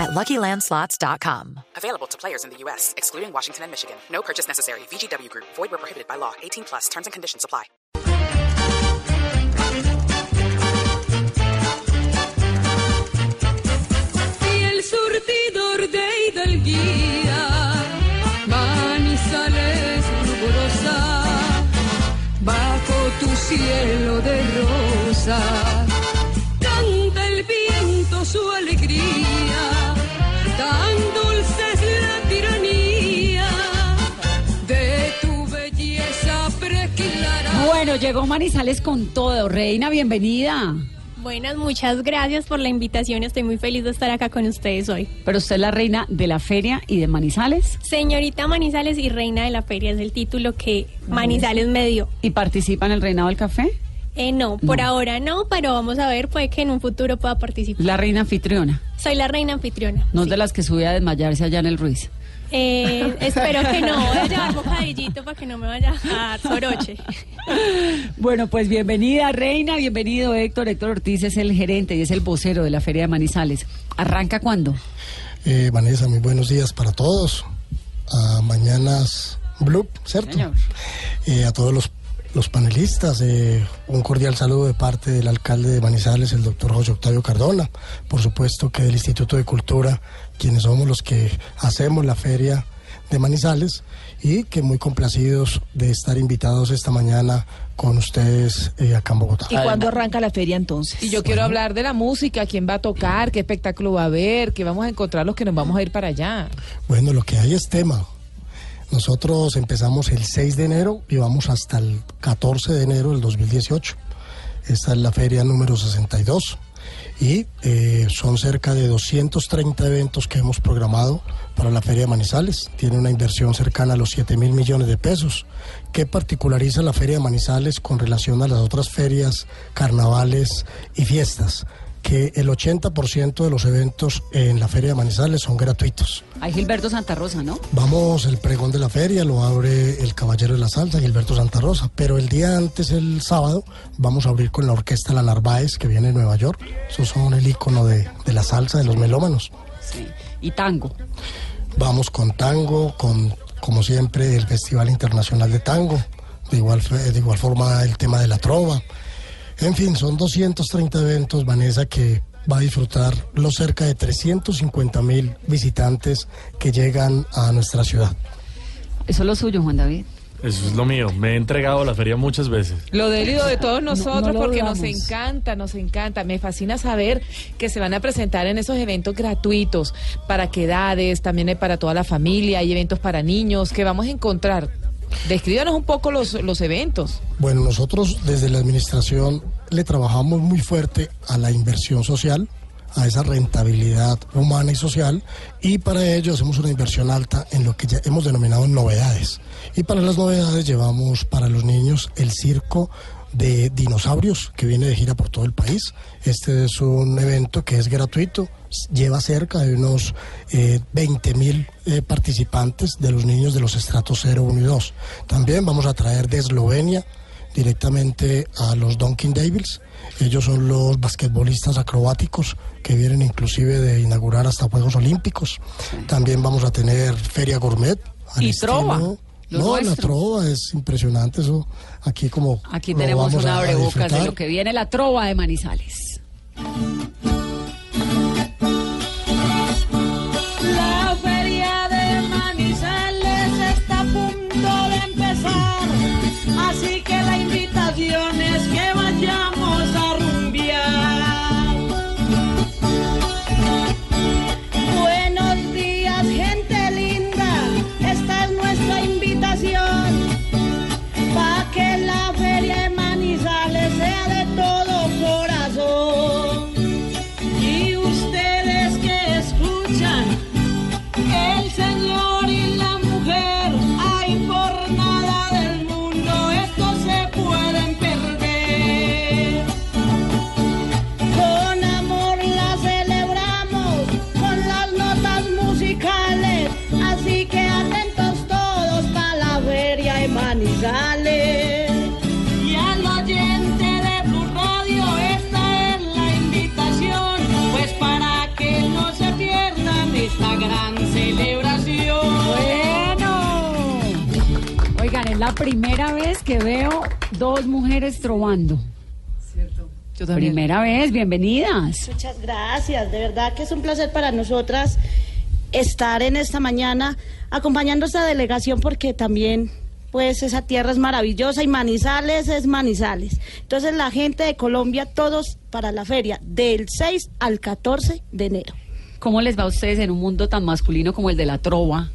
at LuckyLandSlots.com. Available to players in the U.S., excluding Washington and Michigan. No purchase necessary. VGW Group. Void where prohibited by law. 18 plus. Terms and conditions apply. y el surtidor de hidalguía, manizales ruborosa, bajo tu cielo de rosa, canta el viento su alegría, Bueno, llegó Manizales con todo. Reina, bienvenida. Buenas, muchas gracias por la invitación. Estoy muy feliz de estar acá con ustedes hoy. Pero usted es la reina de la feria y de Manizales Señorita Manizales y Reina de la Feria es el título que Manizales me dio. y participa en el reinado del café. Eh, no, por ahora no, pero vamos a ver, puede que en un futuro pueda participar. La reina anfitriona, Soy la reina anfitriona. no es sí. de las que sube a desmayarse allá en el Ruiz. Eh, espero que no, voy a llevar bocadillito para que no me vaya a dar soroche. Bueno, pues bienvenida, reina, bienvenido Héctor. Héctor Ortiz es el gerente y es el vocero de la feria de Manizales. ¿Arranca cuándo? Eh, Vanessa, muy buenos días para todos. A Mañanas Blue, ¿cierto? Eh, a todos los, los panelistas, eh, un cordial saludo de parte del alcalde de Manizales, el doctor José Octavio Cardona. Por supuesto que del Instituto de Cultura, quienes somos los que hacemos la feria de Manizales y que muy complacidos de estar invitados esta mañana con ustedes eh, acá en Bogotá. ¿Y cuándo arranca la feria entonces? Y yo quiero hablar de la música, quién va a tocar, qué espectáculo va a haber, qué vamos a encontrar los que nos vamos a ir para allá. Bueno, lo que hay es tema. Nosotros empezamos el 6 de enero y vamos hasta el 14 de enero del 2018. Esta es la feria número 62 y eh, son cerca de 230 eventos que hemos programado para la Feria de Manizales. Tiene una inversión cercana a los 7 mil millones de pesos. ¿Qué particulariza la Feria de Manizales con relación a las otras ferias, carnavales y fiestas? Que el 80% de los eventos en la Feria de Manizales son gratuitos. Hay Gilberto Santa Rosa, ¿no? Vamos, el pregón de la feria lo abre el Caballero de la Salsa, Gilberto Santa Rosa, pero el día antes, el sábado, vamos a abrir con la orquesta La Narváez, que viene de Nueva York. Esos son el icono de, de la salsa, de los melómanos. Sí. Y tango. Vamos con tango, con, como siempre, el Festival Internacional de Tango, de igual, de igual forma el tema de la trova. En fin, son 230 eventos, Vanessa, que va a disfrutar los cerca de 350 mil visitantes que llegan a nuestra ciudad. Eso es lo suyo, Juan David. Eso es lo mío. Me he entregado a la feria muchas veces. Lo del y de todos nosotros, no porque nos encanta, nos encanta. Me fascina saber que se van a presentar en esos eventos gratuitos para qué edades, también hay para toda la familia, hay eventos para niños, que vamos a encontrar. Descríbanos un poco los, los eventos. Bueno, nosotros desde la administración le trabajamos muy fuerte a la inversión social, a esa rentabilidad humana y social, y para ello hacemos una inversión alta en lo que ya hemos denominado novedades. Y para las novedades llevamos para los niños el circo de dinosaurios que viene de gira por todo el país. Este es un evento que es gratuito, lleva cerca de unos eh, 20 mil eh, participantes de los niños de los estratos 0, 1 y 2. También vamos a traer de Eslovenia directamente a los Dunkin' Devils. Ellos son los basquetbolistas acrobáticos que vienen inclusive de inaugurar hasta Juegos Olímpicos. También vamos a tener Feria Gourmet. Y trova, No, la trova es impresionante eso. Aquí como Aquí tenemos una abrebocas de lo que viene la trova de Manizales. La primera vez que veo dos mujeres trovando. Yo también. Primera vez, bienvenidas. Muchas gracias, de verdad que es un placer para nosotras estar en esta mañana acompañando a esta delegación porque también pues esa tierra es maravillosa y Manizales es Manizales. Entonces la gente de Colombia, todos para la feria del 6 al 14 de enero. ¿Cómo les va a ustedes en un mundo tan masculino como el de la trova?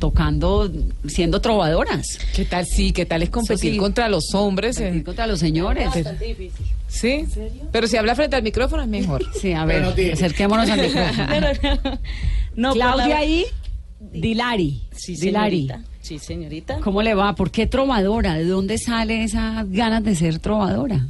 Tocando, siendo trovadoras. ¿Qué tal sí? ¿Qué tal es competir sí. contra los hombres? en- Competir contra los señores. difícil. ¿Sí? Pero si habla frente al micrófono es mejor. Sí, a ver, acerquémonos al micrófono. no, por Claudia la- y Dilari. Sí, Dilari. señorita. Sí, señorita. ¿Cómo le va? ¿Por qué trovadora? ¿De dónde sale esas ganas de ser trovadora?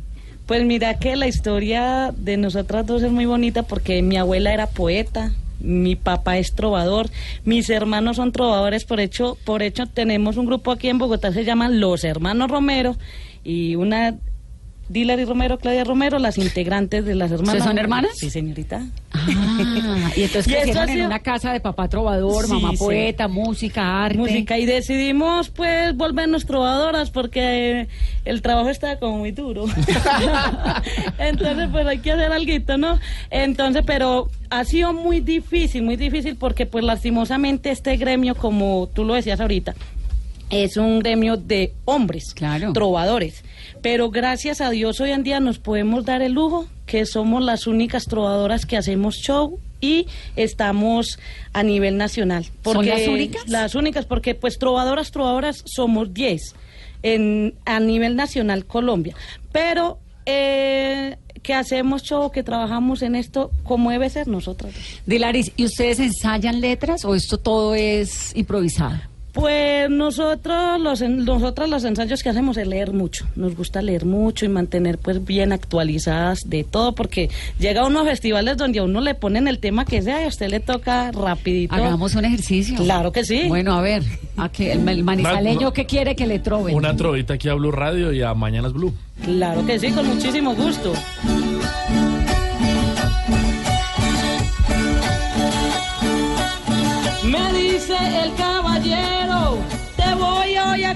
Pues mira que la historia de nosotras dos es muy bonita porque mi abuela era poeta, mi papá es trovador, mis hermanos son trovadores, por hecho, por hecho tenemos un grupo aquí en Bogotá, se llaman Los Hermanos Romero y una Dilary Romero, Claudia Romero, las integrantes de las hermanas. ¿Ustedes son hermanas? Sí, señorita. Ah, y entonces crecieron en una casa de papá trovador, Sí, mamá sí. poeta, música, arte. Música y decidimos pues volvernos trovadoras porque el trabajo estaba como muy duro. Entonces pues hay que hacer algo, ¿no? Entonces, pero ha sido muy difícil, muy difícil porque pues lastimosamente este gremio, como tú lo decías ahorita, es un gremio de hombres, Claro. trovadores. Pero gracias a Dios hoy en día nos podemos dar el lujo que somos las únicas trovadoras que hacemos show y estamos a nivel nacional. ¿Son las únicas? Las únicas, porque pues trovadoras, trovadoras somos 10 en, a nivel nacional Colombia. Pero eh, que hacemos show, que trabajamos en esto como debe ser nosotras. dos. Dilaris, ¿y ustedes ensayan letras o esto todo es improvisado? Pues nosotros los en- nosotras los ensayos que hacemos es leer mucho. Nos gusta leer mucho y mantener pues bien actualizadas de todo porque llega a unos festivales donde a uno le ponen el tema que sea y a usted le toca rapidito. Hagamos un ejercicio. Claro que sí. Bueno, a ver, ¿a qué, el, el manizaleño Ma- qué quiere que le trove? Una trovita aquí a Blue Radio y a Mañanas Blue. Claro que sí, con muchísimo gusto.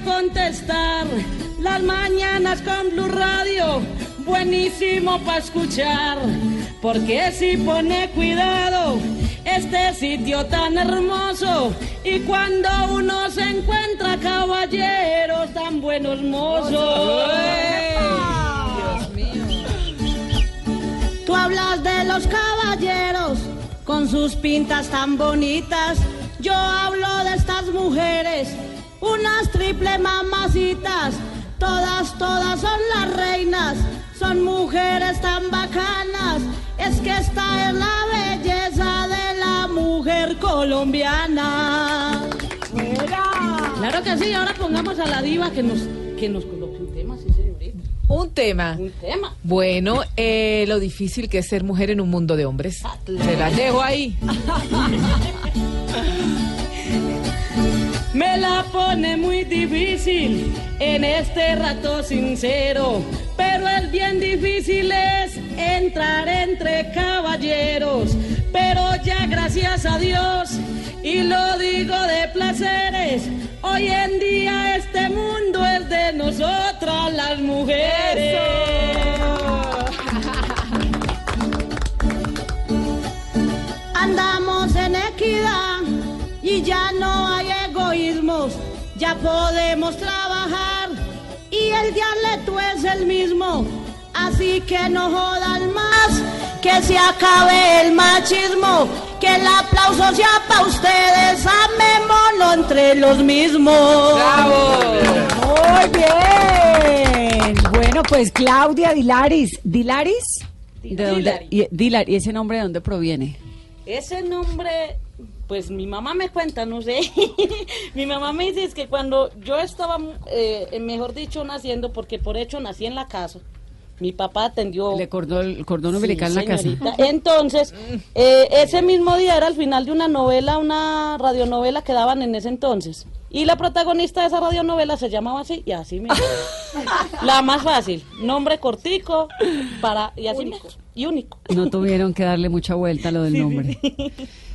Contestar. Las mañanas con Blue Radio, buenísimo para escuchar. Porque si pone cuidado, este sitio tan hermoso. Y cuando uno se encuentra caballeros tan buenos mozos. Tú hablas de los caballeros con sus pintas tan bonitas. Yo hablo de estas mujeres, unas triple mamacitas. Todas, todas son las reinas, son mujeres tan bacanas. Es que esta es la belleza de la mujer colombiana. Claro que sí, ahora pongamos a la diva que nos, que nos coloque un tema, sí, señorita. Un tema. Un tema. Bueno, eh, lo difícil que es ser mujer en un mundo de hombres. Se la dejo ahí. pone muy difícil en este rato sincero, pero el bien difícil es entrar entre caballeros. Pero ya gracias a Dios, y lo digo de placeres, hoy en día este mundo es de nosotras las mujeres. Podemos trabajar y el dialecto es el mismo, así que no jodan más, que se acabe el machismo, que el aplauso sea para ustedes, amémonos entre los mismos. Muy bien. Bueno, pues Claudia Dilaris. ¿Dilaris? ¿De dónde? Dilari. Y, Dilar- ¿Y ese nombre de dónde proviene? Ese nombre, pues mi mamá me cuenta, no sé. mi mamá me dice es que cuando yo estaba, eh, mejor dicho, naciendo, porque por hecho nací en la casa, mi papá atendió... Le cordó el cordón Sí, umbilical en la casa. señorita. Entonces, eh, ese mismo día era al final de una novela, una radionovela que daban en ese entonces. Y la protagonista de esa radionovela se llamaba así y así mismo. la más fácil, nombre cortico para y así mismo, y único. No tuvieron que darle mucha vuelta a lo del nombre.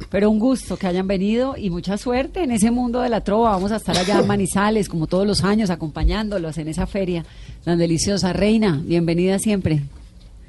Pero un gusto que hayan venido y mucha suerte en ese mundo de la trova. Vamos a estar allá en Manizales, como todos los años, acompañándolos en esa feria tan deliciosa. Reina, bienvenida siempre.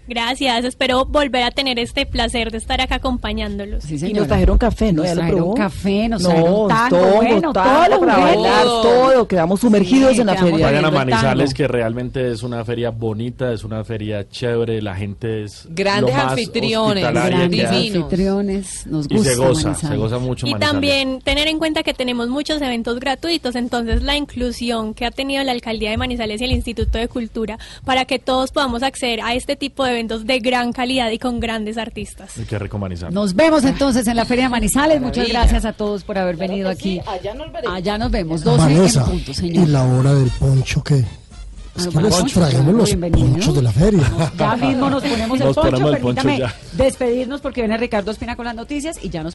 Gracias, espero volver a tener este placer de estar acá acompañándolos. Sí, Y nos trajeron café, ¿no? Nos ¿Ya lo trajeron café, nos no, trajeron tango, todo, bueno, todo lo para bailar, todo. Quedamos sumergidos Sí, en la quedamos feria. Vayan a Manizales, que realmente es una feria bonita, es una feria chévere, la gente es Grandes lo más anfitriones, Grandes anfitriones, nos Y gusta se goza, Manizales. se goza mucho Y Manizales. también tener en cuenta que tenemos muchos eventos gratuitos, entonces la inclusión que ha tenido la Alcaldía de Manizales y el Instituto de Cultura para que todos podamos acceder a este tipo de eventos de gran calidad y con grandes artistas. Qué rico Manizales. Nos vemos entonces en la Feria de Manizales. Muchas gracias a todos por haber Claro venido sí, aquí. allá nos veremos. Allá nos vemos, 12 Vanessa, en punto, y señor. la hora del poncho que... Es Ah, que poncho, traemos los ponchos de la feria. Ya mismo nos ponemos el Nos poncho. ponemos el poncho Permítame ya. despedirnos porque viene Ricardo Espina con las noticias y ya nos